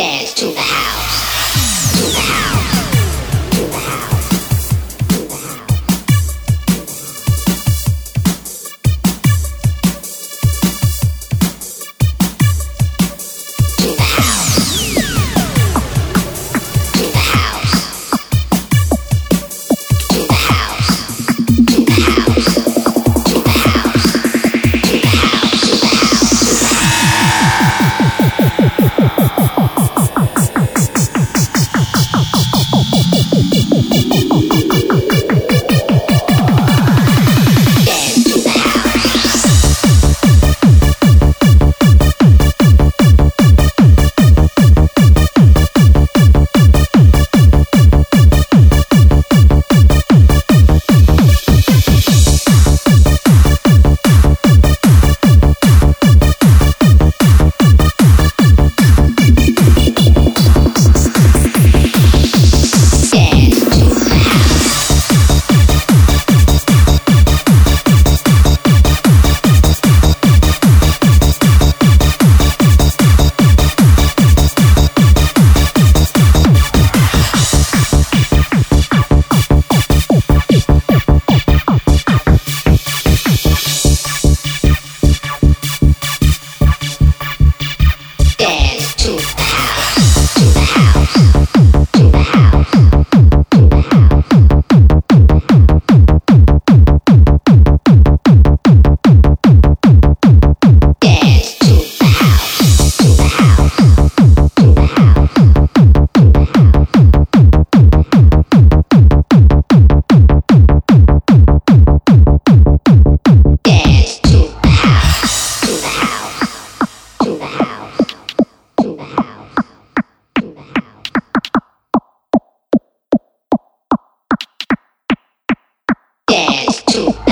dance to the house, to the house. dance to